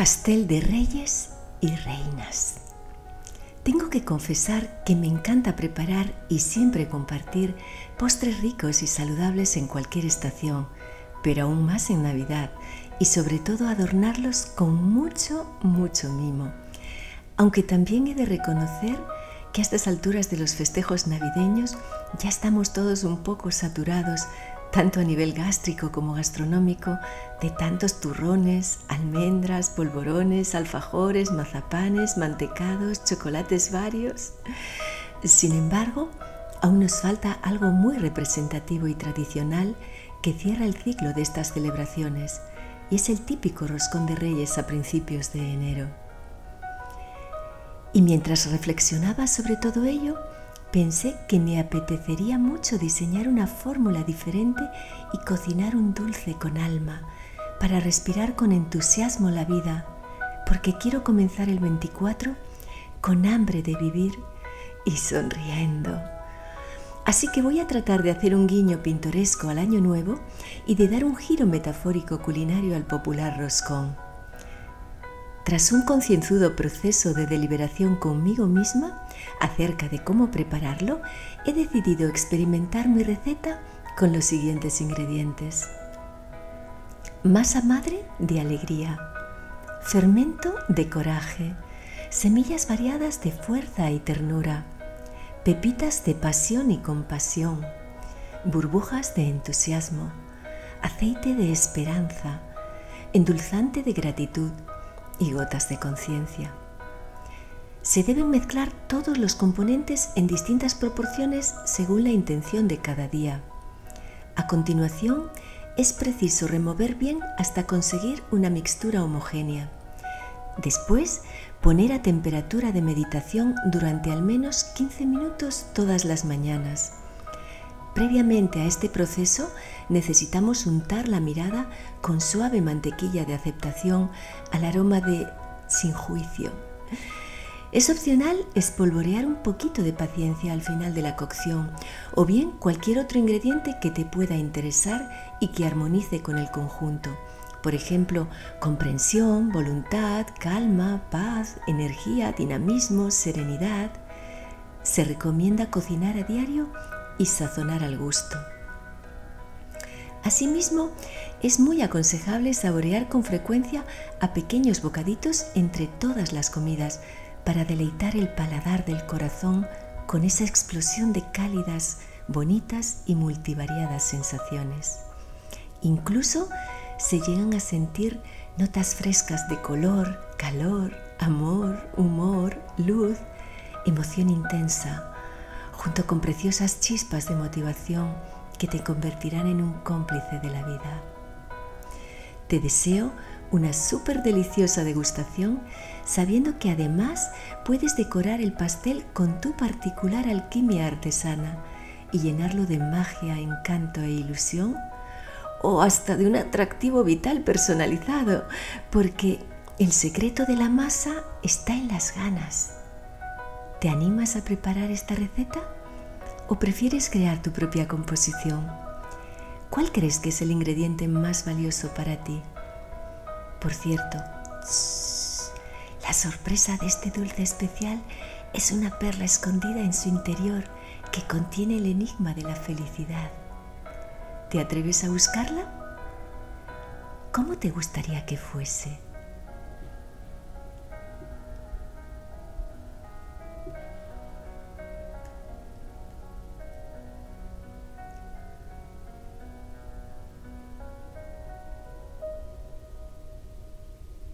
Pastel de reyes y reinas. Tengo que confesar que me encanta preparar y siempre compartir postres ricos y saludables en cualquier estación, pero aún más en Navidad, y sobre todo adornarlos con mucho, mucho mimo. Aunque también he de reconocer que a estas alturas de los festejos navideños ya estamos todos un poco saturados tanto a nivel gástrico como gastronómico, de tantos turrones, almendras, polvorones, alfajores, mazapanes, mantecados, chocolates varios. Sin embargo, aún nos falta algo muy representativo y tradicional que cierra el ciclo de estas celebraciones, y es el típico roscón de reyes a principios de enero. Y mientras reflexionaba sobre todo ello, Pensé que me apetecería mucho diseñar una fórmula diferente y cocinar un dulce con alma para respirar con entusiasmo la vida, porque quiero comenzar el 24 con hambre de vivir y sonriendo. Así que voy a tratar de hacer un guiño pintoresco al año nuevo y de dar un giro metafórico culinario al popular roscón. Tras un concienzudo proceso de deliberación conmigo misma acerca de cómo prepararlo, he decidido experimentar mi receta con los siguientes ingredientes. Masa madre de alegría, fermento de coraje, semillas variadas de fuerza y ternura, pepitas de pasión y compasión, burbujas de entusiasmo, aceite de esperanza, endulzante de gratitud, y gotas de conciencia. Se deben mezclar todos los componentes en distintas proporciones según la intención de cada día. A continuación, es preciso remover bien hasta conseguir una mixtura homogénea. Después, poner a temperatura de meditación durante al menos 15 minutos todas las mañanas. Previamente a este proceso necesitamos untar la mirada con suave mantequilla de aceptación al aroma de sin juicio. Es opcional espolvorear un poquito de paciencia al final de la cocción o bien cualquier otro ingrediente que te pueda interesar y que armonice con el conjunto. Por ejemplo, comprensión, voluntad, calma, paz, energía, dinamismo, serenidad. Se recomienda cocinar a diario y sazonar al gusto. Asimismo, es muy aconsejable saborear con frecuencia a pequeños bocaditos entre todas las comidas para deleitar el paladar del corazón con esa explosión de cálidas, bonitas y multivariadas sensaciones. Incluso se llegan a sentir notas frescas de color, calor, amor, humor, luz, emoción intensa, junto con preciosas chispas de motivación que te convertirán en un cómplice de la vida. Te deseo una súper deliciosa degustación sabiendo que además puedes decorar el pastel con tu particular alquimia artesana y llenarlo de magia, encanto e ilusión o hasta de un atractivo vital personalizado, porque el secreto de la masa está en las ganas ¿Te animas a preparar esta receta? ¿O prefieres crear tu propia composición? ¿Cuál crees que es el ingrediente más valioso para ti? Por cierto, la sorpresa de este dulce especial es una perla escondida en su interior que contiene el enigma de la felicidad. ¿Te atreves a buscarla? ¿Cómo te gustaría que fuese?